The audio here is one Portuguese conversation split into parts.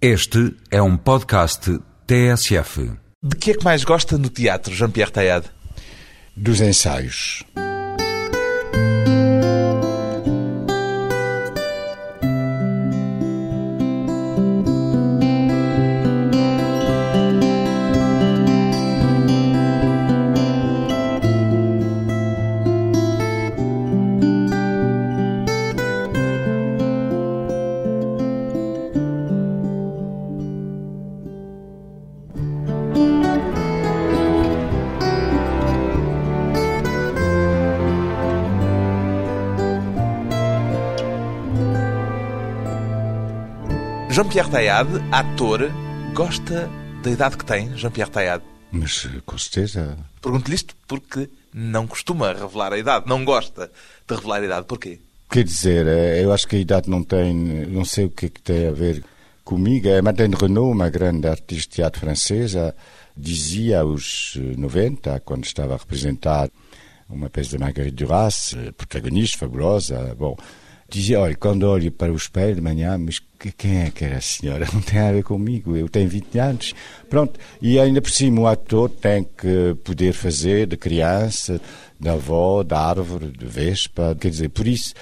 Este é um podcast TSF. De que é que mais gosta no teatro, Jean-Pierre Tayad? Dos ensaios. Jean-Pierre Tayad, ator, gosta da idade que tem, Jean-Pierre Tayad? Mas com certeza. Pergunto-lhe isto porque não costuma revelar a idade, não gosta de revelar a idade. Porquê? Quer dizer, eh, eu acho que a idade não tem. Não sei o que, é que tem a ver comigo. A Madeleine Renaud, uma grande artista de teatro francesa, dizia aos 90, quando estava a representar uma peça de Marguerite Duras, eh, protagonista fabulosa, bom, dizia, olha, quando olho para o espelho de manhã, mas quem é que era a senhora? Não tem a ver comigo, eu tenho 20 anos. Pronto, e ainda por cima o ator tem que poder fazer de criança, da avó, da árvore, de vespa, quer dizer, por isso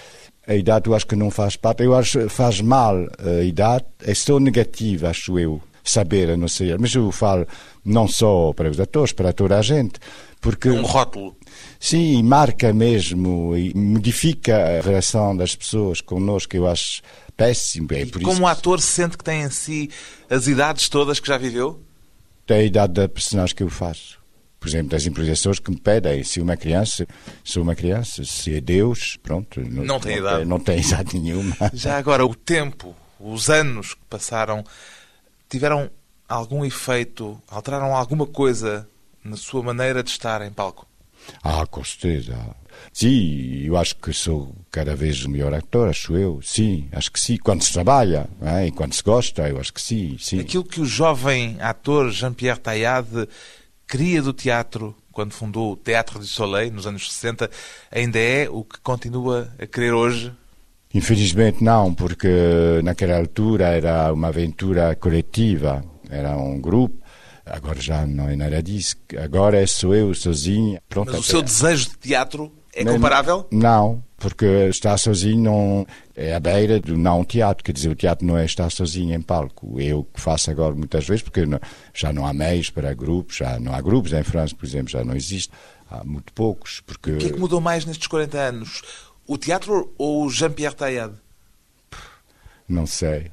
a idade eu acho que não faz parte, eu acho que faz mal a idade, é só negativa, acho eu, saber, a não ser, mas eu falo não só para os atores, para toda a gente, porque... Um rótulo. Sim, marca mesmo e modifica a relação das pessoas connosco, eu acho péssimo. É por Como isso ator sente que tem em si as idades todas que já viveu? tem a idade da personagem que eu faço. Por exemplo, das improvisações que me pedem. Se uma criança, sou uma criança. Se é Deus, pronto. Não tem idade. Não tem idade nenhuma. Já agora, o tempo, os anos que passaram, tiveram algum efeito, alteraram alguma coisa na sua maneira de estar em palco? Ah, com certeza. Sim, eu acho que sou cada vez o melhor ator, acho eu. Sim, acho que sim. Quando se trabalha é? e quando se gosta, eu acho que sim. sim. Aquilo que o jovem ator Jean-Pierre Tayad queria do teatro quando fundou o Teatro du Soleil, nos anos 60, ainda é o que continua a querer hoje? Infelizmente não, porque naquela altura era uma aventura coletiva, era um grupo. Agora já não é nada disso. Agora é sou eu sozinho. Pronto, Mas o seu desejo de teatro é comparável? Não, porque estar sozinho não é à beira do não teatro. Quer dizer, o teatro não é estar sozinho em palco. Eu que faço agora muitas vezes, porque não- já não há meios para grupos, já não há grupos em França, por exemplo, já não existe. Há muito poucos, porque O que é que mudou mais nestes 40 anos? O teatro ou o Jean-Pierre Tayad? não sei.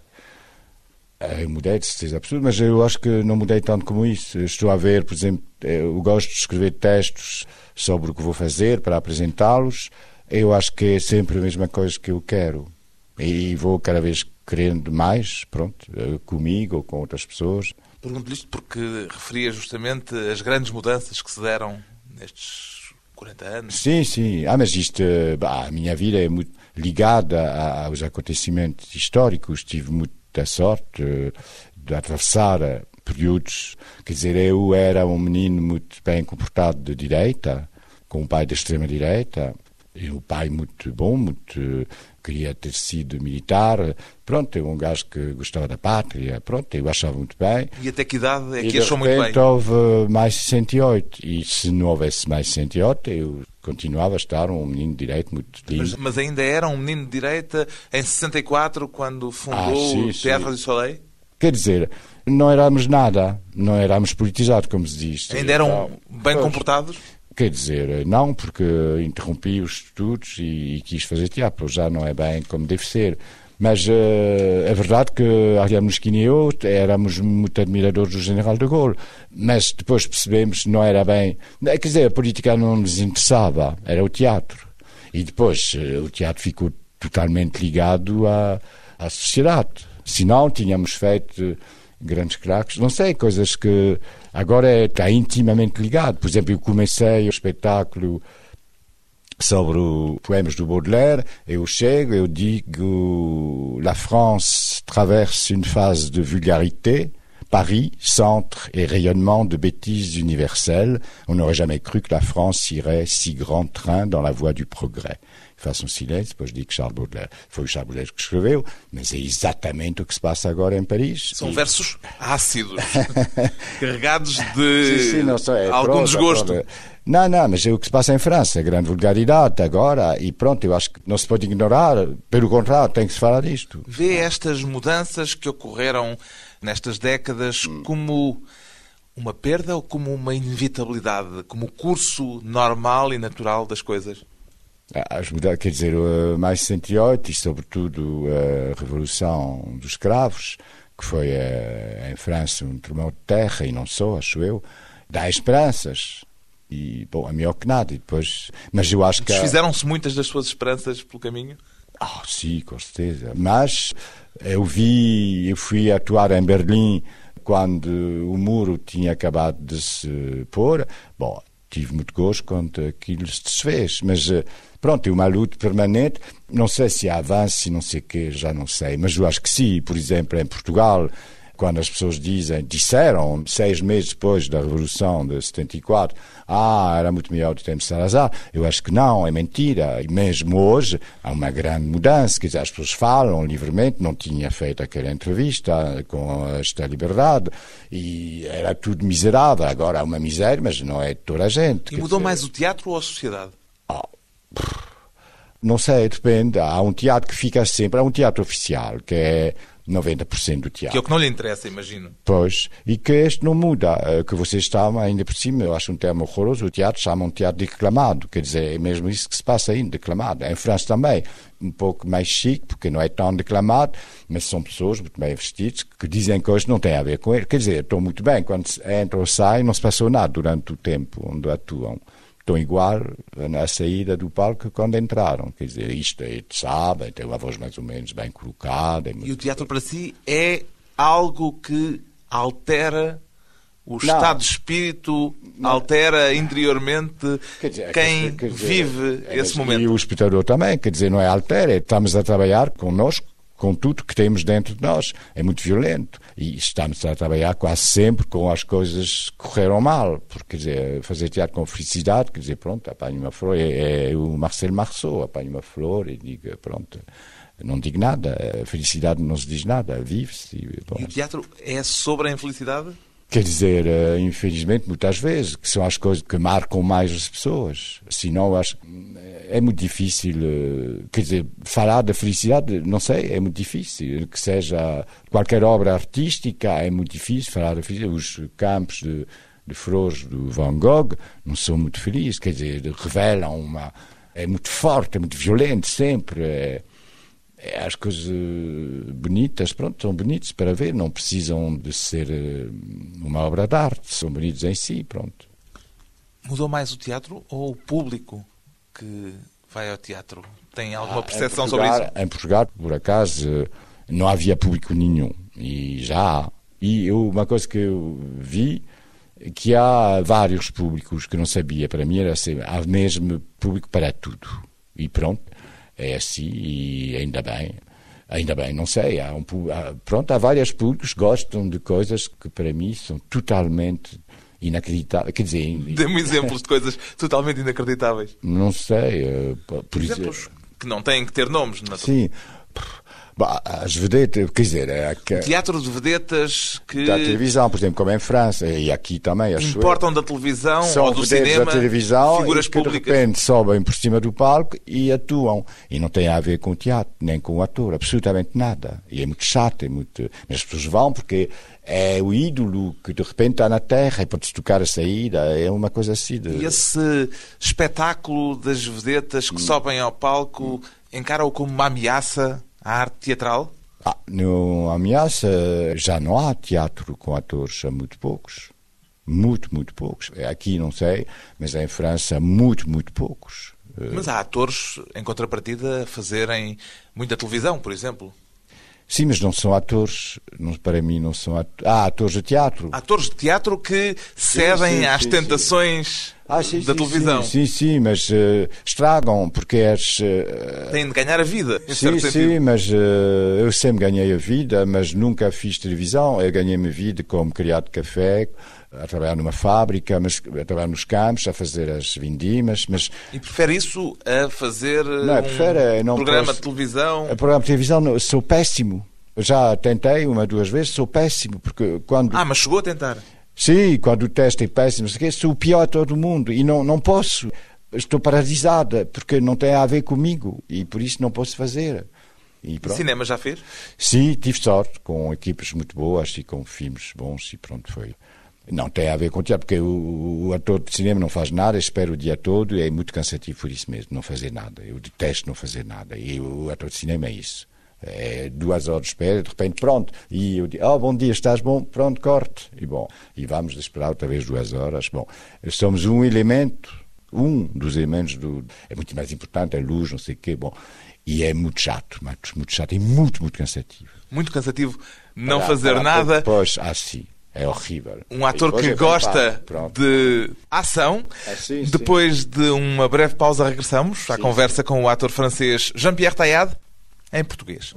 Eu mudei de certeza absoluta, mas eu acho que não mudei tanto como isso. Eu Estou a ver, por exemplo, eu gosto de escrever textos sobre o que vou fazer para apresentá-los. Eu acho que é sempre a mesma coisa que eu quero. E vou cada vez querendo mais, pronto, eh, comigo ou com outras pessoas. Pergunto-lhe isto porque referia justamente as grandes mudanças que se deram nestes 40 anos. Sim, sim. Ah, mas isto, eh, bah, a minha vida é muito ligada aos acontecimentos históricos. Tive muita sorte eh, de atravessar eh, períodos. Quer dizer, eu era um menino muito bem comportado de direita, com um pai da extrema-direita. E um pai muito bom, muito, eh, queria ter sido militar. Pronto, eu um gajo que gostava da pátria. Pronto, eu achava muito bem. E até que idade é E que de achou muito bem? houve mais 68. E se não houvesse mais 68, eu continuava a estar um menino de direito muito lindo. Mas, mas ainda era um menino de direita em 64, quando fundou Ah, sim, o sim. Teatro du Soleil? Quer dizer, não éramos nada, não éramos politizados, como se diz. Ainda eram Então, bem pois, comportados? Quer dizer, não, porque interrompi os estudos e, e quis fazer teatro, já não é bem como deve ser. Mas eh, é verdade que Ariane Mosquini e eu éramos muito admiradores do General de Gaulle, mas depois percebemos que não era bem. Quer dizer, a política não nos interessava, era o teatro. E depois eh, o teatro ficou totalmente ligado à, à sociedade. Senão tínhamos feito grandes craques, não sei, coisas que agora é- está intimamente ligado. Por exemplo, eu comecei o espetáculo sobre os poemas do Baudelaire, eu chego, eu digo La France traverse une phase de vulgarité, Paris, centre et rayonnement de bêtises universelles. On n'aurait jamais cru que la France irait si grand train dans la voie du progrès. Façam silêncio, depois digo que Charles Baudelaire foi o Charles Baudelaire que escreveu, mas é exatamente o que se passa agora em Paris. São e... versos ácidos, carregados de sim, sim, não é algum prosa, desgosto. Prosa. Não, não, mas é o que se passa em França, grande vulgaridade agora, e pronto, eu acho que não se pode ignorar, pelo contrário, tem que se falar disto. Vê estas mudanças que ocorreram nestas décadas como uma perda ou como uma inevitabilidade, como o curso normal e natural das coisas? As mudanças, quer dizer, mais 68 e sobretudo a Revolução dos Escravos, que foi em França um tremor de terra e não só, acho eu, dá esperanças. E, bom, é melhor que nada. E depois, mas eu acho que. Fizeram-se muitas das suas esperanças pelo caminho? Ah, sim, com certeza. Mas eu vi, eu fui atuar em Berlim quando o muro tinha acabado de se pôr. Bom, tive muito gosto quando aquilo se desfez, mas pronto, é uma luta permanente. Não sei se há avanço, não sei o quê, já não sei, mas eu acho que sim. Por exemplo, em Portugal, quando as pessoas dizem, disseram, seis meses depois da Revolução de 74, ah, era muito melhor do tempo de Salazar. Eu acho que não, é mentira. E mesmo hoje há uma grande mudança, quer dizer, as pessoas falam livremente, não tinha feito aquela entrevista com esta liberdade e era tudo miserável. Agora há uma miséria, mas não é de toda a gente. E mudou dizer... mais o teatro ou a sociedade? Oh. Não sei, depende. Há um teatro que fica sempre, há um teatro oficial, que é 90% do teatro. Que é o que não lhe interessa, imagino. Pois, e que este não muda, eh, que vocês estão ainda por cima, eu acho um termo horroroso, o teatro chamam um teatro declamado, quer dizer, é mesmo isso que se passa ainda, declamado. Em França também, um pouco mais chique, porque não é tão declamado, mas são pessoas muito bem vestidas que dizem coisas que não têm a ver com ele. Quer dizer, estão muito bem, quando entram ou saem, não se passou nada durante o tempo onde atuam estão igual na saída do palco quando entraram. Quer dizer, isto é, sabe, tem uma voz mais ou menos bem colocada. É e o teatro para si é algo que altera o não. estado de espírito, não. altera interiormente dizer, quem quer dizer, vive é, esse momento. E o espectador também, quer dizer, não é altera, estamos a trabalhar connosco com tudo que temos dentro de nós. É muito violento. E estamos a trabalhar quase sempre com as coisas que correram mal. Porque, quer dizer, fazer teatro com felicidade, quer dizer, pronto, apanho uma flor, é, é o Marcel Marceau, apanho uma flor e digo, pronto, não digo nada. A felicidade não se diz nada, vive-se. E, e o teatro é sobre a infelicidade? Quer dizer, eh, infelizmente, muitas vezes, que são as coisas que marcam mais as pessoas. Senão, acho é muito difícil, eh, quer dizer, falar da felicidade, não sei, é muito difícil. Que seja qualquer obra artística, é muito difícil falar da felicidade. Os campos de, de flores do Van Gogh não são muito felizes, quer dizer, revelam uma. É muito forte, é muito violento sempre. É, as coisas eh, bonitas, pronto, são bonitas para ver, não precisam de ser eh, uma obra de arte, são bonitos em si, pronto. Mudou mais o teatro ou o público que vai ao teatro? Tem alguma ah, percepção sobre isso? Em Portugal, por acaso, não havia público nenhum, e já há. E eu, uma coisa que eu vi, que há vários públicos que não sabia, para mim era assim, há mesmo público para tudo. E pronto, é assim e ainda bem. Ainda bem, não sei. Há um, há, pronto, há vários públicos que gostam de coisas que para mim são totalmente inacreditáveis. Quer dizer, dê-me exemplos de coisas totalmente inacreditáveis. Não sei. Uh, por exemplos exemplo, que não têm que ter nomes, naturalmente. Sim. As vedetas, quer dizer... É que, Teatro de vedetas que... Da televisão, por exemplo, como em França, e aqui também... Importam da televisão São ou do cinema, da televisão figuras que públicas. de repente sobem por cima do palco e atuam. E não tem a ver com o teatro, nem com o ator, absolutamente nada. E é muito chato, é muito... Mas as pessoas vão porque é o ídolo que de repente está na terra e pode-se tocar a saída, é uma coisa assim. De... E esse espetáculo das vedetas que hum. sobem ao palco encara-o como uma ameaça a arte teatral? Ah, no Ameaça já não há teatro com atores, há muito poucos. Muito, muito poucos. Aqui não sei, mas em França, muito, muito poucos. Mas há atores, em contrapartida, a fazerem muita televisão, por exemplo. Sim, mas não são atores. Não, para mim, não são atores. Ah, atores de teatro. Atores de teatro que cedem sim, sim, às sim, tentações ah, da televisão. Sim, sim, mas uh, estragam, porque és. Uh, Têm de ganhar a vida, em sim, sim, mas uh, eu sempre ganhei a vida, mas nunca fiz televisão. Eu ganhei a vida como criado de café, a trabalhar numa fábrica, mas a trabalhar nos campos, a fazer as vindimas, mas... E prefere isso a fazer não, um prefere, não programa posso... de televisão? A programa de televisão, sou péssimo. Já tentei uma, duas vezes, sou péssimo, porque quando... Ah, mas chegou a tentar? Sim, quando o teste é péssimo, sou o pior de todo mundo e não, não posso. Estou paralisada, porque não tem a ver comigo e por isso não posso fazer. E Cinema já fez? Sim, tive sorte, com equipes muito boas e com filmes bons e pronto, foi... Não tem a ver com o teatro, porque o, o, ator de cinema não faz nada, espera o dia todo e é muito cansativo por isso mesmo, não fazer nada. Eu detesto não fazer nada. E o, ator de cinema é isso. É duas horas de espera, de repente, pronto. E eu digo, oh, bom dia, estás bom? Pronto, corte. E bom, e vamos esperar outra vez duas horas. Bom, somos um elemento, um dos elementos do. É muito mais importante, a luz, não sei o quê. Bom, e é muito chato, muito, muito chato e muito, muito cansativo. Muito cansativo não para, fazer para, nada. Depois, assim. É horrível. Um ator que gosta de ação. É, sim, Depois sim. de uma breve pausa, regressamos sim, à conversa com o ator francês Jean-Pierre Taillade, em português.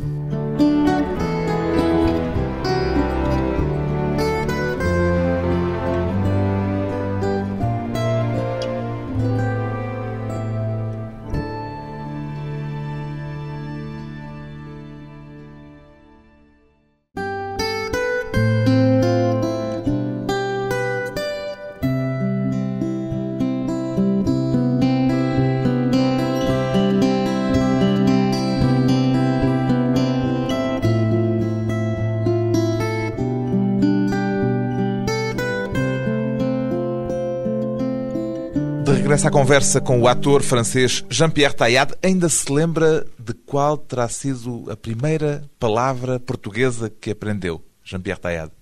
À conversa com o ator francês Jean-Pierre Taillade. Ainda se lembra de qual terá sido a primeira palavra portuguesa que aprendeu, Jean-Pierre Taillade?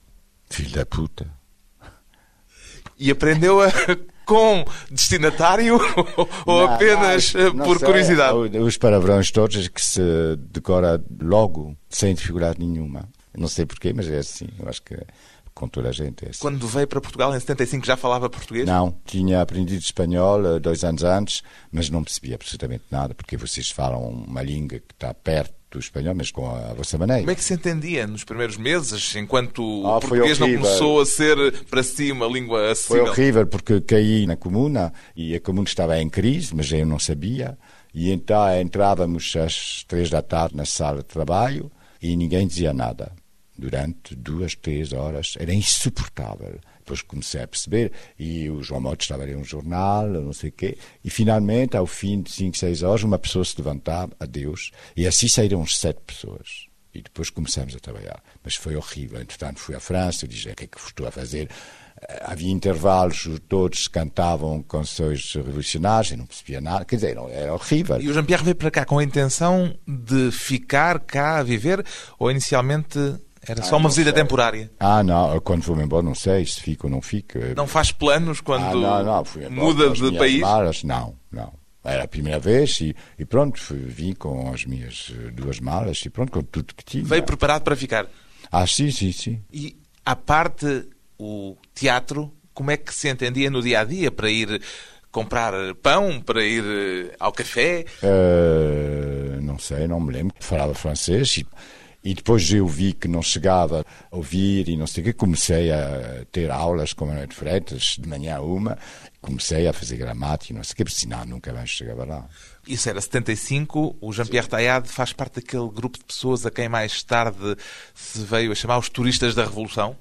Filho da puta. E aprendeu-a com destinatário ou não, apenas não, por curiosidade? Os palavrões todos que se decora logo, sem dificuldade nenhuma. Não sei porquê, mas é assim. Eu acho que com toda a gente. É assim. Quando veio para Portugal em 75 já falava português? Não, tinha aprendido espanhol eh, dois anos antes, mas não percebia absolutamente nada, porque vocês falam uma língua que está perto do espanhol, mas com a, vossa maneira. Como é que se entendia nos primeiros meses, enquanto ah, o português não começou a ser para si uma língua acessível? Foi horrível, porque caí na comuna e a comuna estava em crise, mas eu não sabia. E então entrávamos às três da tarde na sala de trabalho e ninguém dizia nada durante duas, três horas. Era insuportável. Depois comecei a perceber, e o João Motes estava a ler um jornal, não sei o quê, e finalmente, ao fim de cinco, seis horas, uma pessoa se levantava, adeus, e assim saíram sete pessoas. E depois começamos a trabalhar. Mas foi horrível. Entretanto, fui à França, disse, o que é que estou a fazer? Eh, havia intervalos, todos cantavam canções revolucionárias, eu não percebia nada, quer dizer, era horrível. E o Jean-Pierre veio para cá com a intenção de ficar cá a viver, ou inicialmente era ah, só uma visita sei. temporária? Ah, não, quando vou-me embora não sei se fica ou não fica. Não faz planos quando ah, não, não, muda de país? Malas, não, não. Era a primeira vez e, e pronto, fui, vim com as minhas eh, duas malas e pronto, com tudo que tinha. Veio preparado para ficar? Ah, sim, sim, sim. E à parte o teatro, como é que se entendia no dia a dia para ir comprar pão, para ir eh, ao café? Uh, não sei, não me lembro. Falava francês e e depois eu vi que não chegava a ouvir e não sei o que, comecei a ter aulas com a Manuel de Freitas, de manhã uma, comecei a fazer gramática, não sei o que, porque senão nunca mais chegava lá. Isso era 75, o Jean-Pierre Taillade faz parte daquele grupo de pessoas a quem mais tarde se veio a chamar os turistas da Revolução?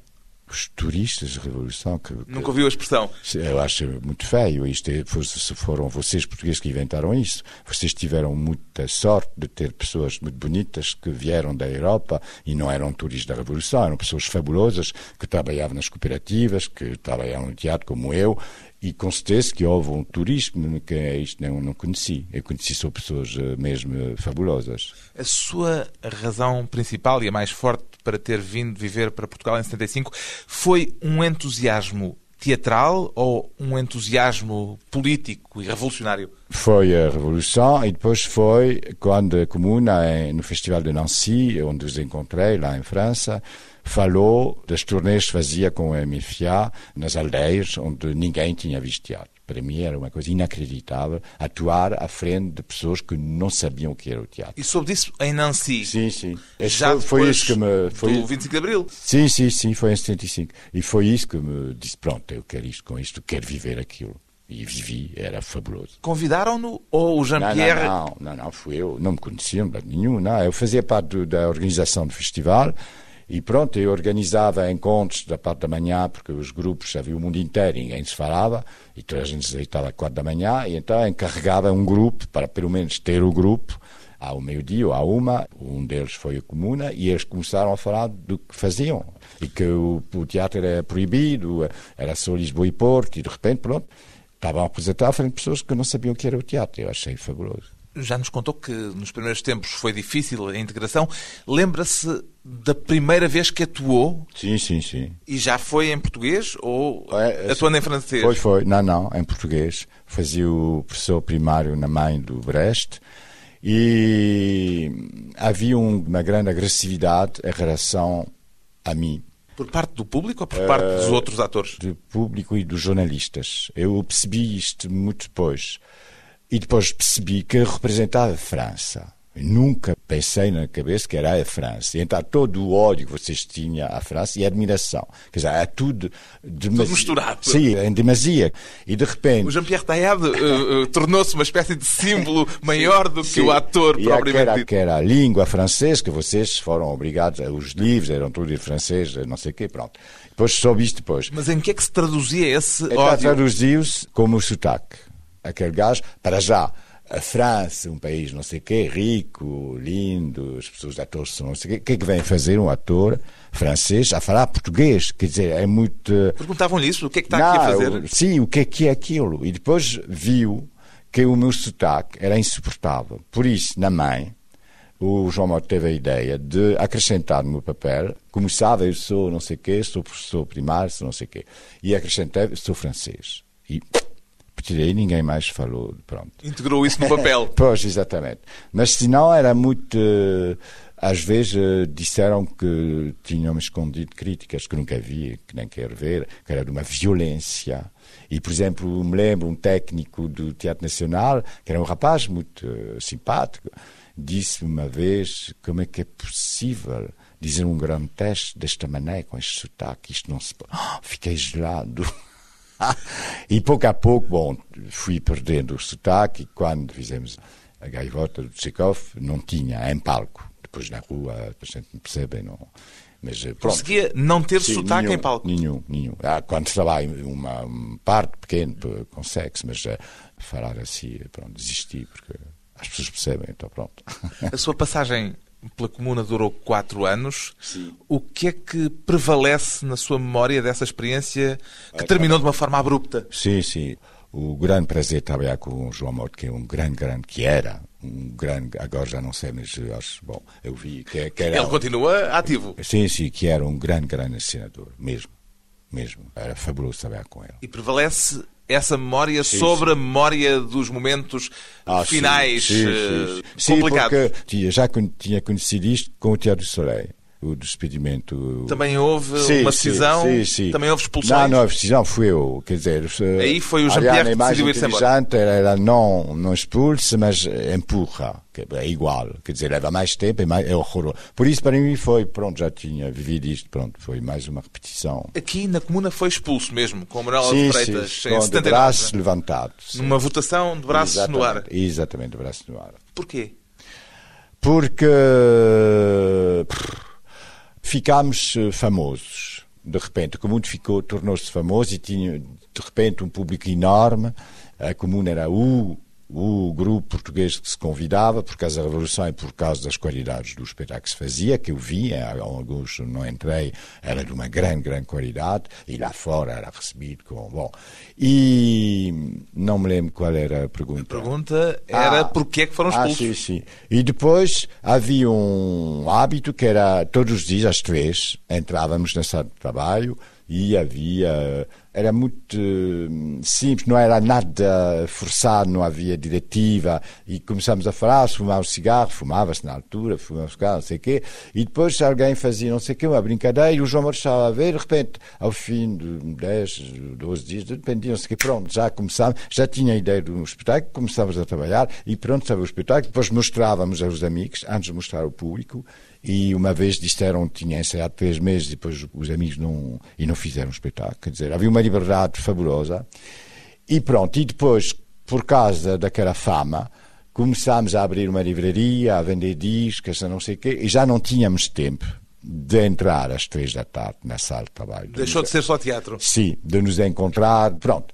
Os turistas de revolução. Que, que, Nunca ouviu a expressão? Eu acho muito feio. Isto é, se foram vocês portugueses que inventaram isso. Vocês tiveram muita sorte de ter pessoas muito bonitas que vieram da Europa e não eram turistas da revolução, eram pessoas fabulosas que trabalhavam nas cooperativas, que trabalhavam no teatro como eu e com certeza que houve um turismo que é isto não, não conheci. Eu conheci só pessoas eh, mesmo eh, fabulosas. A sua razão principal e a mais forte para ter vindo viver para Portugal em 75 foi um entusiasmo teatral ou um entusiasmo político e revolucionário? Foi a Revolução e depois foi quando a Comuna, no Festival de Nancy, onde os encontrei, lá em França, falou das turnês que fazia com a MFA nas aldeias onde ninguém tinha visto teatro. Para mim era uma coisa inacreditável atuar à frente de pessoas que não sabiam o que era o teatro. E soube disso em Nancy. Sim, sim. Já foi, foi isso que me. Foi... Do 25 de Abril. Sim, sim, sim, foi em 75. E foi isso que me disse: pronto, eu quero isto com isto, quero viver aquilo. E vivi, era fabuloso. Convidaram-no ou o Jean-Pierre? Não, não, não, não, fui eu. Não me conheciam de nenhum, não. Eu fazia parte do, da organização do festival e pronto, eu organizava encontros da parte da manhã, porque os grupos, havia o mundo inteiro, ninguém se falava, e toda a gente se deitava às quatro da manhã, e então encarregava um grupo, para pelo menos ter o grupo, ao meio-dia ou à uma, um deles foi a Comuna, e eles começaram a falar do que faziam, e que o, o teatro era proibido, era só Lisboa e Porto, e de repente, pronto, estavam a apresentar a frente pessoas que não sabiam o que era o teatro, eu achei fabuloso já nos contou que nos primeiros tempos foi difícil a integração. Lembra-se da primeira vez que atuou? Sim, sim, sim. E já foi em português ou é, atuando em francês? Foi, foi. Não, não, em português. Fazia o professor primário na mãe do Brest e havia uma grande agressividade em relação a mim. Por parte do público ou por parte uh, dos eh, outros atores? Do público e dos jornalistas. Eu percebi isto muito depois. E depois percebi que representava a França. Nunca pensei na cabeça que era a França. E então todo o ódio que vocês tinham à França e a admiração. Quer dizer, é tudo... Tudo misturado. Sim, em demasia. E de repente... O Jean-Pierre Taillade uh, uh, tornou-se uma espécie de símbolo maior do sim, que o ator e propriamente aquela, que era a língua francesa, que vocês foram obrigados... Os livros eram tudo em francês, não sei o quê, pronto. Depois soube isto depois. Mas em que é que se traduzia esse então, ódio? Traduziu-se como o sotaque aquele gajo, para já, a França, um país não sei o quê, rico, lindo, as pessoas atores são não sei o quê, o que é que vem fazer um ator francês a falar português? Quer dizer, é muito... Perguntavam-lhe isso, o que é que está não, aqui a fazer? Sim, o que é que é aquilo? E depois viu que o meu sotaque era insuportável. Por isso, na mãe, o João Mota teve a ideia de acrescentar no meu papel, começava, eu sou não sei o quê, sou professor primário, sou não sei o quê, e acrescentei, sou francês. E tirei ninguém mais falou. Pronto. Integrou isso no papel. pois, exatamente. Mas se não era muito. Eh, às vezes eh, disseram que tinham escondido críticas que nunca vi, que nem quero ver, que era de uma violência. E, por exemplo, me lembro um técnico do Teatro Nacional, que era um rapaz muito uh, simpático, disse uma vez como é que é possível dizer um grande teste desta maneira, com este sotaque, isto não se pode. Oh, fiquei gelado. E pouco a pouco, bom, fui perdendo o sotaque. Quando fizemos a gaivota do Tchekov, não tinha em palco. Depois na rua a gente não percebe, não. Mas, eh, pronto. Conseguia não ter Sim, sotaque nenhum, em palco? Nenhum, nenhum. Ah, quando estava em uma, parte pequena, consegue-se, mas uh, falar assim, pronto, desisti, porque as pessoas percebem, então pronto. A sua passagem pela Comuna durou quatro anos. Sim. O que é que prevalece na sua memória dessa experiência que terminou de uma forma abrupta? Sim, sim. O grande prazer de trabalhar com o João Morto, que é um grande, grande, que era um grande, agora já não sei, mas acho, bom, eu vi que, que era... Ele continua ativo. Sim, sim, que era um grande, grande assinador, mesmo, mesmo. Era fabuloso trabalhar com ele. E prevalece essa memória sim, sobre sim. a memória dos momentos ah, finais sim, sim, complicados. Sim, porque já tinha conhecido isto com o Teatro do Soleil o despedimento. Também houve sim, uma decisão? Sim, sim, Também houve expulsões? Não, não, a decisão fui eu. Quer dizer, aí foi o Jean-Pierre que decidiu ir-se embora. Ela não, não expulsa, mas empurra. É igual. Quer dizer, leva mais tempo, é, mais, é horroroso. Por isso, para mim, foi, pronto, já tinha vivido isto, pronto, foi mais uma repetição. Aqui na Comuna foi expulso mesmo, com o Manuel de Freitas, sim, em 79. de braços levantados. Numa votação de braços exatamente, no ar. Exatamente, de braços no ar. Porquê? Porque ficámos eh, famosos. De repente, o mundo ficou, tornou-se famoso e tinha, de repente, um público enorme. A Comuna era o o grupo português que se convidava, por causa da Revolução e por causa das qualidades do espetáculo que se fazia, que eu vi, alguns não entrei, era de uma grande, grande qualidade, e lá fora era recebido com. Bom. E não me lembro qual era a pergunta. A pergunta era ah, porquê é que foram expulsos. Ah, sim, sim. E depois havia um hábito que era todos os dias, às três, entrávamos na sala de trabalho e havia era muito simples, não era nada forçado, não havia diretiva. E começamos a falar, fumava cigarro, fumava-se na altura, fumava cigarro, não sei o quê. E depois alguém fazia não sei o quê, uma brincadeira, e o João Moura estava a ver, de repente, ao fim de 10, 12 dias, de repente, não sei o quê, pronto, já começámos, já tinha a ideia do espetáculo, começávamos a trabalhar, e pronto, estava o espetáculo. Depois mostrávamos aos amigos, antes de mostrar ao público, e uma vez disseram que tinha ensaiado três meses, e depois os amigos não, e não fizeram o espetáculo. Quer dizer, havia uma liberdade fabulosa. E pronto, e depois, por causa daquela fama, começámos a abrir uma livraria, a vender discos, a não sei o quê, e já não tínhamos tempo de entrar às três da tarde na sala de trabalho. Deixou de ser só teatro? Sim, de nos encontrar, pronto.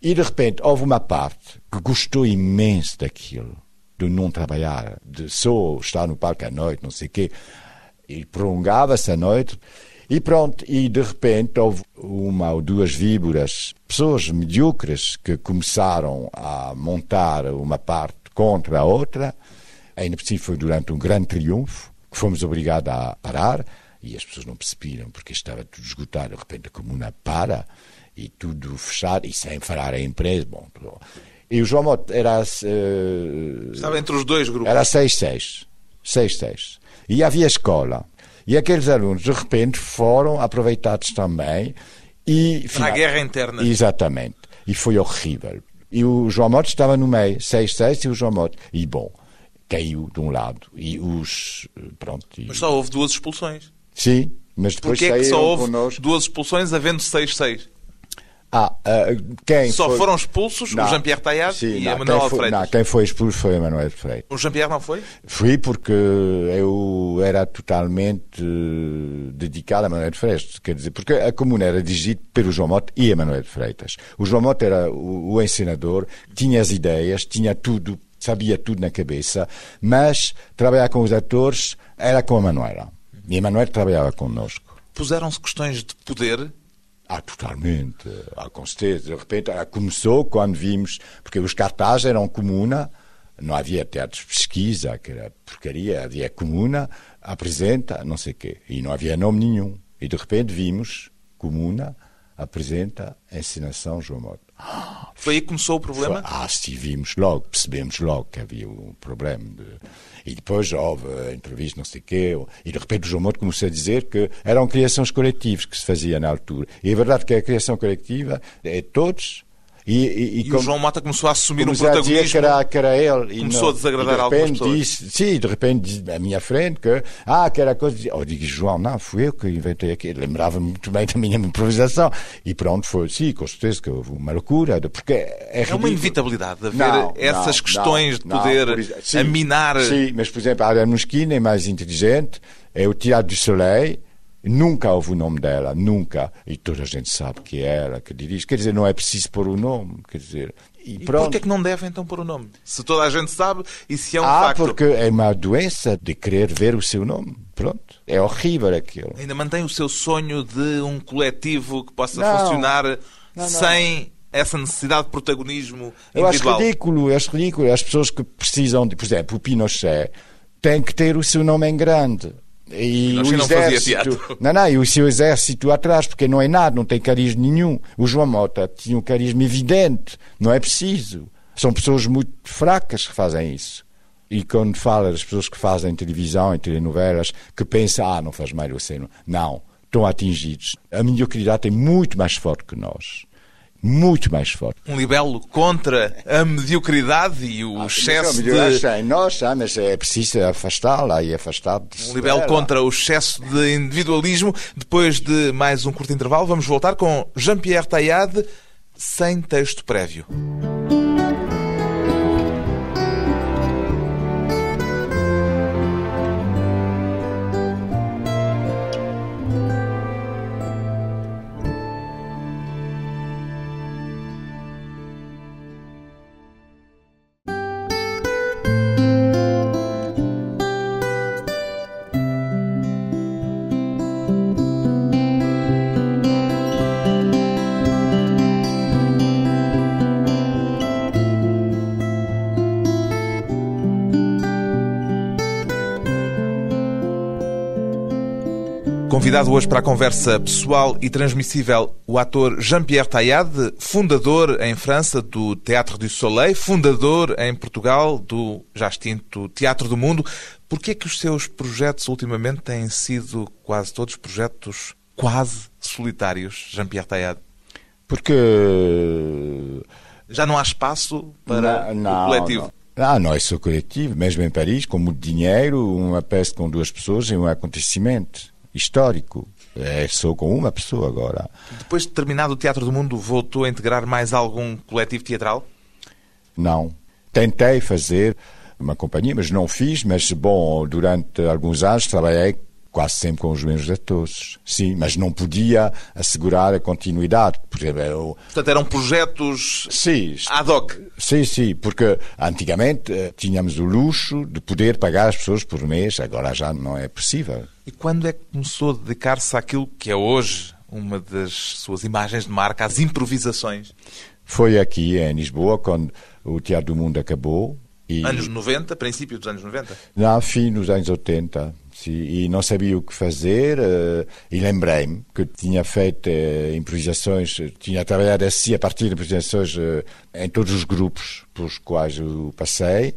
E de repente houve uma parte que gostou imenso daquilo de não trabalhar, de só estar no palco à noite, não sei o quê. E prolongava-se a noite. E pronto, e de repente houve uma ou duas víboras, pessoas medíocres que começaram a montar uma parte contra a outra. Ainda por cima foi durante um grande triunfo que fomos obrigados a parar e as pessoas não perceberam porque estava tudo esgotado. De repente a comuna para e tudo fechado e sem falar a empresa. Bom, e o João Moto era. Uh, Estava entre os dois grupos. Era 6-6. 6-6. E havia escola. E aqueles alunos, de repente, foram aproveitados também. E, Na guerra interna. Exatamente. E foi horrível. E o João Moto estava no meio, 6-6 e o João Moto. E bom, caiu de um lado. E os. Pronto. E... Mas só houve duas expulsões. Sim, mas depois Porquê é que só houve connosco... duas expulsões havendo 6-6? Ah, uh, quem Só foi... foram expulsos não, o Jean-Pierre Taillade sim, e não, a Manuel quem foi, Freitas. Não, quem foi expulso foi Manuel Freitas. O Jean-Pierre não foi? Fui porque eu era totalmente uh, dedicado a Manuel Freitas, quer dizer, porque a comuna era dirigida pelo João Mote e a Manuel Freitas. O João Mote era o, o ensinador, tinha as ideias, tinha tudo, sabia tudo na cabeça, mas trabalhar com os atores era com a Manuela. E a Manuela trabalhava connosco. Puseram-se questões de poder ah, totalmente. Ah, com certeza. De repente, ah, começou quando vimos, porque os cartazes eram comuna, não havia teatros de pesquisa, que era porcaria, havia comuna, apresenta, não sei o quê, e não havia nome nenhum. E de repente vimos comuna, apresenta, ensinação João Moto. Foi aí que começou o problema? Ah, vimos logo, percebemos logo que havia um problema. De... E depois houve entrevista, não sei o quê, e de repente o João Monte começou a dizer que eram criações coletivas que se fazia na altura. E é verdade que a criação coletiva é todos. E, e, e, e como, o João Mota começou a assumir um A protagonismo. que era, que era ele. Começou não, a desagradar de algumas pessoas. Disse, sim, de repente disse à minha frente que, ah, que era coisa. Eu digo, João, não, fui eu que inventei aquilo. Lembrava-me muito bem da minha improvisação. E pronto, foi, sim, com certeza que houve uma loucura. Porque é, é uma inevitabilidade de haver não, essas não, questões de poder sim, a minar. Sim, mas por exemplo, a Mosquina é mais inteligente, é o Teatro do Soleil. Nunca houve o nome dela, nunca. E toda a gente sabe que é ela que dirige. Quer dizer, não é preciso pôr o nome. Quer dizer, e, e porquê é que não deve então pôr o nome? Se toda a gente sabe e se é um ah, facto. porque é uma doença de querer ver o seu nome. Pronto. É horrível aquilo. Ainda mantém o seu sonho de um coletivo que possa não, funcionar não, não. sem essa necessidade de protagonismo Eu individual. acho ridículo, eu acho ridículo. As pessoas que precisam de, por exemplo, o Pinochet tem que ter o seu nome em grande. E o exército, não, não, e o seu exército atrás, porque não é nada, não tem carisma nenhum. O João Mota tinha um carisma evidente, não é preciso. São pessoas muito fracas que fazem isso. E quando fala das pessoas que fazem televisão e telenovelas, que pensam, ah, não faz mal você. Não, não estão atingidos. A mediocridade é muito mais forte que nós. Muito mais forte. Um libelo contra a mediocridade e o Ah, excesso de... Em nós, ah, mas é preciso afastá-la e afastar Um libelo contra o excesso de individualismo. Depois de mais um curto intervalo, vamos voltar com Jean-Pierre Taillade sem texto prévio. Convidado hoje para a conversa pessoal e transmissível, o ator Jean-Pierre Taillade, fundador em França do Teatro du Soleil, fundador em Portugal do já extinto Teatro do Mundo. Por que é que os seus projetos ultimamente têm sido quase todos projetos quase solitários, Jean-Pierre Taillade? Porque já não há espaço para não, não, o coletivo. Não. Ah, não é só coletivo, mesmo em Paris, com muito dinheiro, uma peça com duas pessoas é um acontecimento histórico. É só com uma pessoa agora. Depois de terminado o Teatro do Mundo, voltou a integrar mais algum coletivo teatral? Não. Tentei fazer uma companhia, mas não fiz. Mas, bom, durante alguns anos trabalhei quase sempre com os mesmos atores. Sim, mas não podia assegurar a continuidade. Por exemplo, eu... Portanto, eram projetos sim, ad hoc. Sim, sim, porque antigamente eh, tínhamos o luxo de poder pagar as pessoas por mês, agora já não é possível. E quando é que começou a dedicar-se àquilo que é hoje uma das suas imagens de marca, às improvisações? Foi aqui em Lisboa, quando o Teatro do Mundo acabou. E... Anos 90, princípio dos anos 90? Não, fim dos anos 80 e não sabia o que fazer uh, e lembrei-me que tinha feito uh, improvisações, tinha trabalhado assim a partir de improvisações em todos os grupos pelos quais eu passei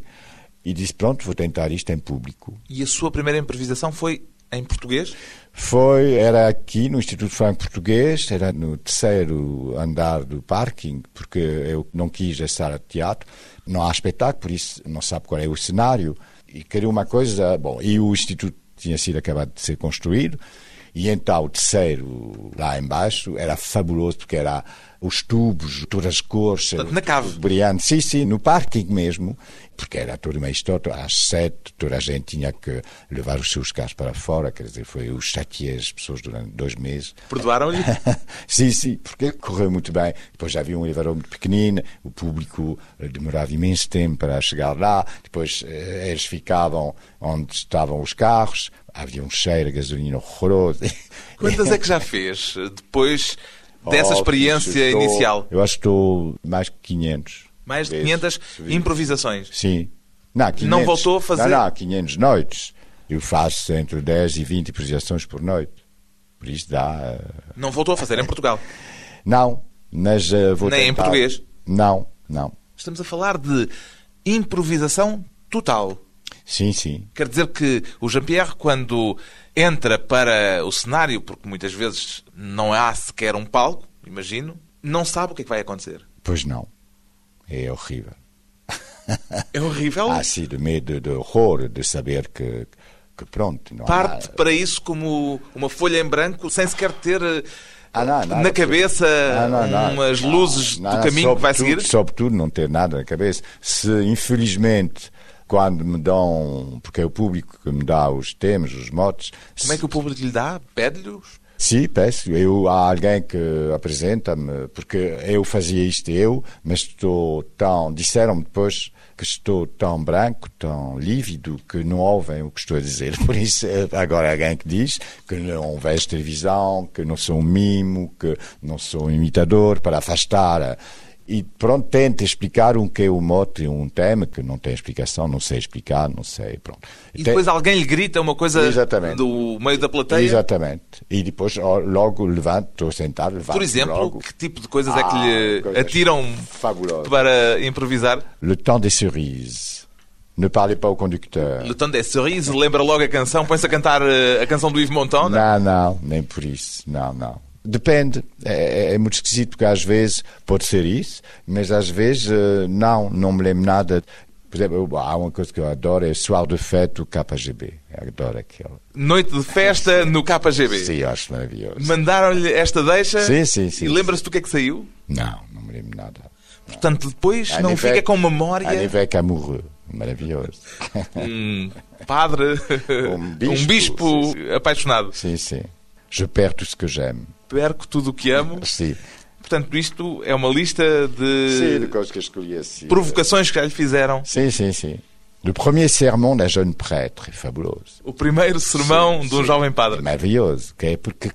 e disse pronto, vou tentar isto em público. E a sua primeira improvisação foi em português? Foi, era aqui no Instituto Franco Português, era no terceiro andar do parking, porque eu não quis a sala de teatro, não há espetáculo, por isso não sabe qual é o cenário e queria uma coisa, bom, e o Instituto tinha sido acabado de ser construído. E então o terceiro, lá embaixo, era fabuloso, porque era os tubos, todas as cores. Na cave. Brilhante. Sim, sim, no parking mesmo. Porque era toda uma história. Às sete, toda a gente tinha que levar os seus carros para fora. Quer dizer, foi os chateei as pessoas durante dois meses. Perdoaram-lhe? sim, sim, porque correu muito bem. Depois já havia um elevador muito pequenino. O público eh, demorava imenso tempo para chegar lá. Depois eh, eles ficavam onde estavam os carros. Havia um cheiro a gasolina horroroso. Quantas é que já fez depois dessa oh, experiência estou, inicial? Eu acho que estou mais que 500. Mais de 500 improvisações? Sim. Não, 500, não voltou a fazer? Não, não, 500 noites. Eu faço entre 10 e 20 improvisações por noite. Por isso dá... Uh... Não voltou a fazer em Portugal? Não, mas uh, vou Nem tentar... em português? Não, não. Estamos a falar de improvisação total. Sim, sim. Quer dizer que o Jean-Pierre, quando entra para o cenário, porque muitas vezes não há sequer um palco, imagino, não sabe o que é que vai acontecer. Pois não. É horrível. É horrível? Ah, sim, de medo, de horror, de saber que, que pronto. Parte há... para isso como uma folha em branco, sem sequer ter ah, não, nada, na cabeça não, não, umas luzes do caminho que vai seguir? Sobretudo não ter nada na cabeça. Se, infelizmente quando me dão, porque é o público que me dá os temas, os motes. Como é que o público lhe dá? Pede-lhes? Sim, peço. Eu, há alguém que apresenta-me, porque eu fazia isto eu, mas estou tão. Disseram-me depois que estou tão branco, tão lívido, que não ouvem o que estou a dizer. Por isso, agora há alguém que diz que não vejo televisão, que não sou um mimo, que não sou um imitador, para afastar e pronto, tenta explicar um que é o mote, um tema que não tem explicação, não sei explicar, não sei, pronto. E depois tem... alguém lhe grita uma coisa Exatamente. do meio da plateia? Exatamente. E depois logo levanto, estou sentado, levanto Por exemplo, logo. que tipo de coisas ah, é que lhe ah, atiram para improvisar? Le temps des cerises. Ne parlez pas au conducteur. Le temps des cerises, lembra logo a canção, põe-se a cantar eh, a canção do Yves Montand? Não, não, nem por isso, não, não. Depende, é, é, muito esquisito porque às vezes pode ser isso, mas às vezes eh, não, não me lembro nada. Por exemplo, há uma coisa que eu adoro, é Soir de Fête do KGB. Eu adoro aquilo. Noite de festa no KGB. Sim, eu acho maravilhoso. Mandaram-lhe esta deixa? Sim, sim, sim. E lembra-se do que é que saiu? Não, não me lembro nada. Portanto, depois não fica com memória. Avec amoureux. Maravilhoso. Um padre, um bispo, um bispo apaixonado. Sim, sim. Je perds tout ce que j'aime perco tudo o que amo. Sim. Portanto, isto é uma lista de, sim, de coisas que eu escolhi assim. provocações que já lhe fizeram. Sim, sim, sim. Le premier sermon d'un jeune prêtre é fabuloso. O primeiro sermão sim, de um sim. jovem padre. Maravilhoso. Que é porque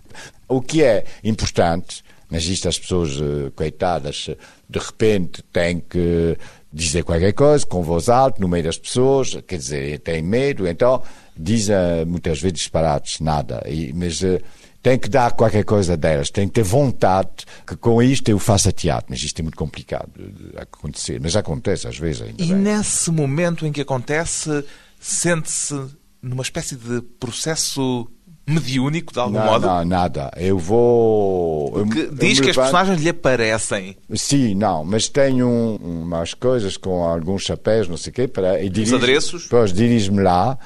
o que é importante, mas isto as pessoas uh, coitadas de repente têm que dizer qualquer coisa com voz alta no meio das pessoas, quer dizer, tem medo, então dizem muitas vezes disparates, nada. E, mas uh, tem que dar qualquer coisa delas, tem que ter vontade que com isto eu faça teatro. Mas isto é muito complicado de acontecer, mas acontece às vezes ainda. E bem. nesse momento em que acontece, sente-se numa espécie de processo mediúnico, de algum não, modo? Não, nada. Eu vou. Porque eu, diz eu que as personagens lhe aparecem. Sim, não, mas tenho um- umas coisas com alguns chapéus, não sei o quê, para, e dirijo, adereços? Depois dirijo-me lá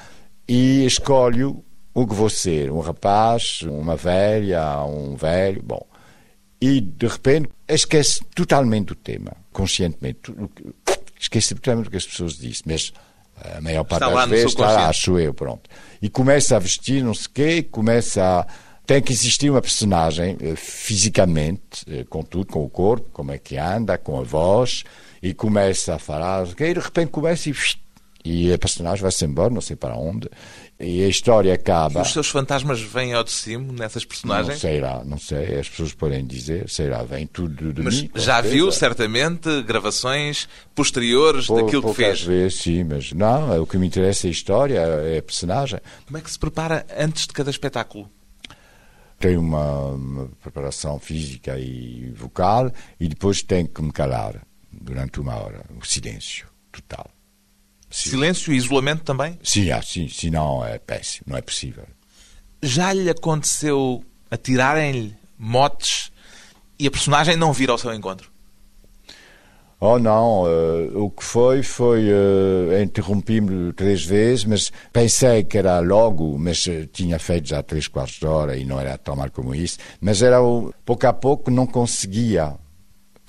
e escolho o que vou ser. Um rapaz, uma velha, um velho, bom. E, de repente, esquece totalmente o tema, conscientemente. Esquece totalmente o que as pessoas dizem, mas a maior parte Está das vezes está lá, acho eu, pronto. E começa a vestir não sei o quê, começa a... Tem que existir uma personagem eh, fisicamente, eh, com tudo, com o corpo, como é que anda, com a voz, e começa a falar, e de repente começa e... E a personagem vai-se embora, não sei para onde, e a história acaba... Os seus fantasmas vêm ao de cimo nessas Não personagens? sei lá, não sei, as pessoas podem dizer, sei lá, vem tudo de Mas mim. com já viu, certamente, gravações posteriores Pou- daquilo que fez. vezes, sim, mas não, é o que me interessa é a história, é a personagem. Como é que se prepara antes de cada espetáculo? Tenho uma, uma preparação física e vocal e depois tenho que me calar durante uma hora, o silêncio total. Sim. Silêncio e isolamento também? Sim, ah, sim, senão é péssimo, não é possível. Já lhe aconteceu atirarem-lhe motes e a personagem não vir ao seu encontro? Oh não, eh, o que foi foi uh, interrompi-me três vezes, mas pensei que era logo, mas eh, tinha feito já três quartos de hora e não era tão mal como isso. Mas era o, pouco a pouco não conseguia.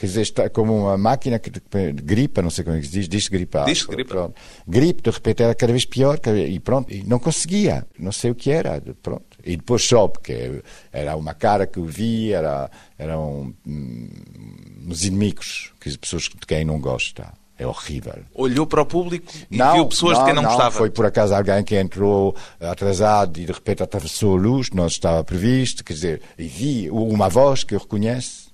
Quer dizer, está como uma máquina que gripa, não sei como é que se diz, diz gripar. Diz gripa. Pronto. Gripe, de repente era cada vez pior, e pronto, e não conseguia, não sei o que era, pronto. E depois soube que era uma cara que eu vi, era, eram hum, uns inimigos, que as pessoas de quem não gosta. É horrível. Olhou para o público e viu pessoas de quem não, gostava? Foi por acaso alguém que entrou atrasado e de repente atravessou a luz, não estava previsto, quer dizer, e vi uma voz que eu reconheço.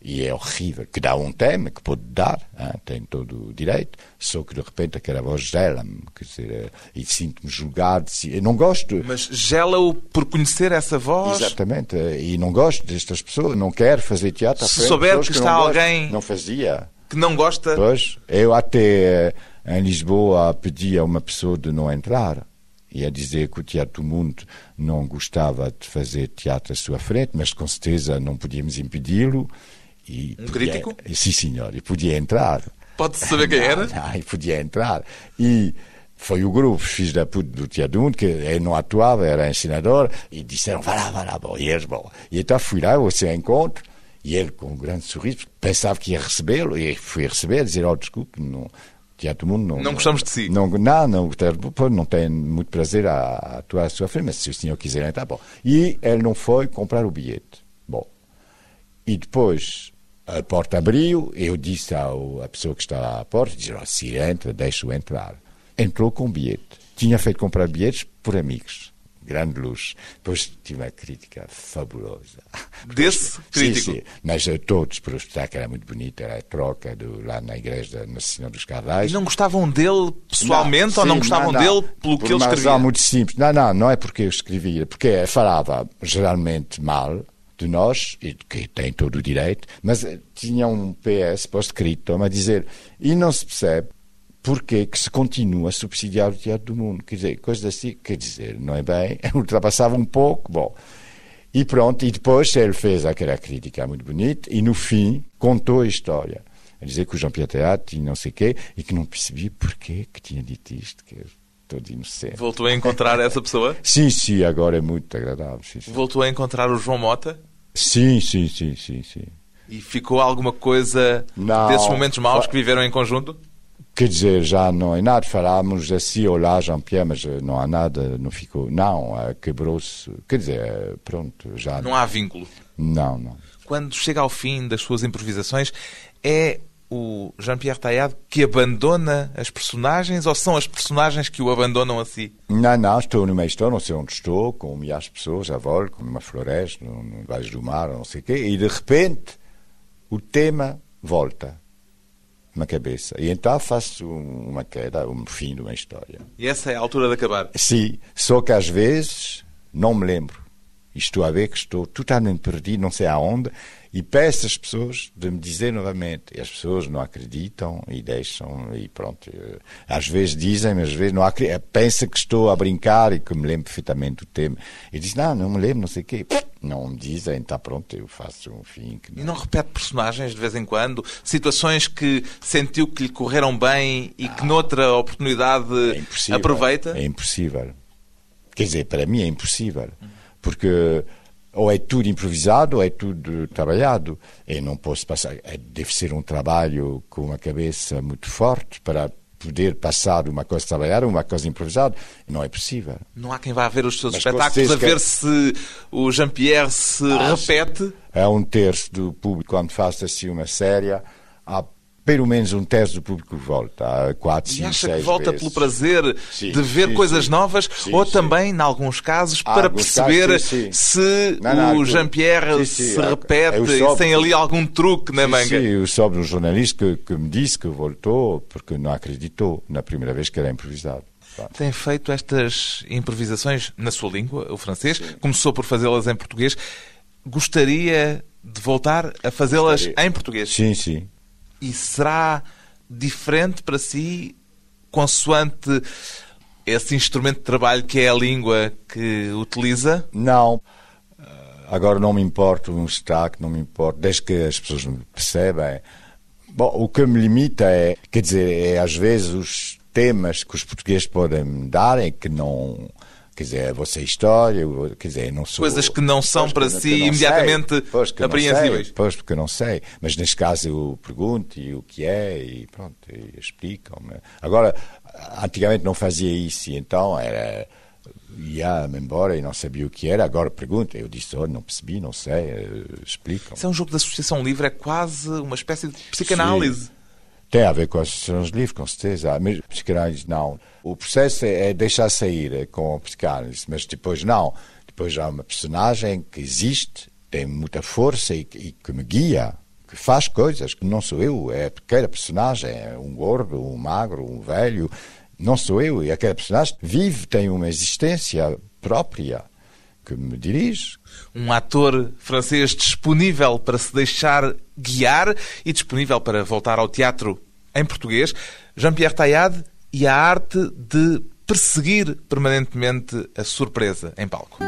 E é horrível, que dá um tema, que pode dar, hein, tem todo o direito, só que de repente aquela voz gela-me, quer dizer, eh, e sinto-me julgado, eu não gosto. Mas gela-o por conhecer essa voz? Exatamente, eh, e não gosto destas pessoas, não quero fazer teatro. Se souber que eu está não gosto. alguém- Não fazia. Que não gosta? Pois, eu até eh, em Lisboa pedi a uma pessoa de não entrar. E a dizer que o Teatro do Mundo não gostava de fazer teatro à sua frente, mas com certeza não podíamos impedi-lo. E Um podia- crítico? Sim, senhor, e podia entrar. Pode-se saber quem era? Não, e podia entrar. E foi o grupo, filhos da puta do Teatro do Mundo, que ele não atuava, era ensinador, e disseram, vá lá, vá lá, bom, e eles, bom. E então fui lá, ao seu encontro, e ele, com um grande sorriso, pensava que ia recebê-lo, e fui receber, dizer, oh, desculpe, não, o Teatro do Mundo não... Não gostamos de si. Não, não, não, não tem muito prazer a, a atuar à sua frente, mas se o senhor quiser entrar, bom. E ele não foi comprar o bilhete. Bom. E depois a porta abriu, eu disse ao, à pessoa que está à porta, disse, oh, se entra, deixa-o entrar. Entrou com bilhete. Tinha feito comprar bilhetes por amigos. Grande luz. Depois tive uma crítica fabulosa. Desse Sim, crítico? sim. Mas eh, todos, para o espetáculo era muito bonito, era a troca do, lá na igreja da Nossa Senhora dos E Cardeais. não gostavam dele pessoalmente ou não sim, gostavam não. dele pelo Por que ele uma escrevia? razão muito simples. Não, não, não é porque eu escrevia, porque falava geralmente mal de nós, e que tem todo o direito, mas eh, tinha um PS pós-escrito a dizer, e não se percebe porque que se continua a subsidiar o teatro do mundo. Quer dizer, coisas assim, quer dizer, não é bem, ultrapassava um pouco, bom. E pronto, e depois ele fez aquela crítica muito bonita, e no fim contou a história. A dizer que o Jean-Pierre Teatro tinha não sei o quê, e que não percebia porquê que tinha dito isto, que é todo inocente. Voltou a encontrar essa pessoa? Sim, sim, agora é muito agradável. Sim, sim. Voltou a encontrar o João Mota? Sim, sim, sim, sim, sim. E ficou alguma coisa Não. desses momentos maus que viveram em conjunto? Quer dizer, já não é nada, falámos assim, olá, Jean-Pierre, mas eh, não há nada, não ficou. Não, eh, quebrou-se. Quer dizer, eh, pronto, já. Não há vínculo. Não, não. Quando chega ao fim das suas improvisações, é o Jean-Pierre Taillade que abandona as personagens ou são as personagens que o abandonam a si? Não, não, estou meio, estou, não sei onde estou, com milhares de pessoas à volta, com uma floresta, no, Vale do Mar, não sei o quê, e de repente o tema volta. na cabeça. E então faço uma queda, um fim de uma história. E essa é a altura de acabar? Sim, só que às vezes não me lembro. E estou a ver que estou totalmente perdido, não sei aonde, e peço às pessoas de me dizer novamente. E as pessoas não acreditam e deixam, e pronto. Às vezes dizem, mas às vezes não acreditam. Pensam que estou a brincar e que me lembro perfeitamente do tema. E dizem, não, não me lembro, não sei o quê. Não me dizem, está pronto, eu faço um fim. Não... E não repete personagens de vez em quando? Situações que sentiu que lhe correram bem e que noutra oportunidade é aproveita? É impossível. Quer dizer, para mim é impossível. Porque ou é tudo improvisado ou é tudo trabalhado. E não posso passar. É, deve ser um trabalho com uma cabeça muito forte para poder passar uma coisa trabalhada uma coisa improvisada. Não é possível. Não há quem vá ver os seus Mas espetáculos a ver se o Jean-Pierre se ah, repete? É um terço do público, quando faz assim uma série, há pelo menos um terço do público volta, há quatro, cinco, e acha que volta vezes. pelo prazer sim, de ver sim, coisas sim. novas ou também, em alguns casos, para alguns perceber casos, se não, não, o Jean-Pierre se repete e tem ali algum truque na manga? Sim, eu soube um jornalista que, que me disse que voltou porque não acreditou na primeira vez que era improvisado. Tem feito estas improvisações na sua língua, o francês, começou por fazê-las em português. Gostaria de voltar a fazê-las em português? Sim, sim. E será diferente para si, consoante esse instrumento de trabalho que é a língua que utiliza? Não. Agora não me importa um destaque, não me importa, desde que as pessoas me percebem. Bom, o que me limita é, quer dizer, é às vezes os temas que os portugueses podem me dar é que não quer dizer, você história, quer dizer, não sou... Coisas que não são para si imediatamente pois, apreensíveis. Pois, porque não sei, mas neste caso eu pergunto e o que é e pronto, explicam-me. Agora, antigamente não fazia isso, e então era ia-me embora e não sabia o que era, agora pergunta, eu disse, oh, não percebi, não sei, eh, explicam. Isso é um jogo de associação livre, é quase uma espécie de psicanálise. Sim. Tem a ver com as associações livres, com certeza, mas psicanálise não. O processo é, é deixar sair com a psicanálise, mas depois não. Depois há uma personagem que existe, tem muita força e, e que me guia, que faz coisas que não sou eu, é aquela personagem, é um gordo, um magro, um velho, não sou eu, e aquela personagem vive, tem uma existência própria que me dirige. Um ator francês disponível para se deixar guiar e disponível para voltar ao teatro em português. Jean-Pierre Taillade e a arte de perseguir permanentemente a surpresa em palco.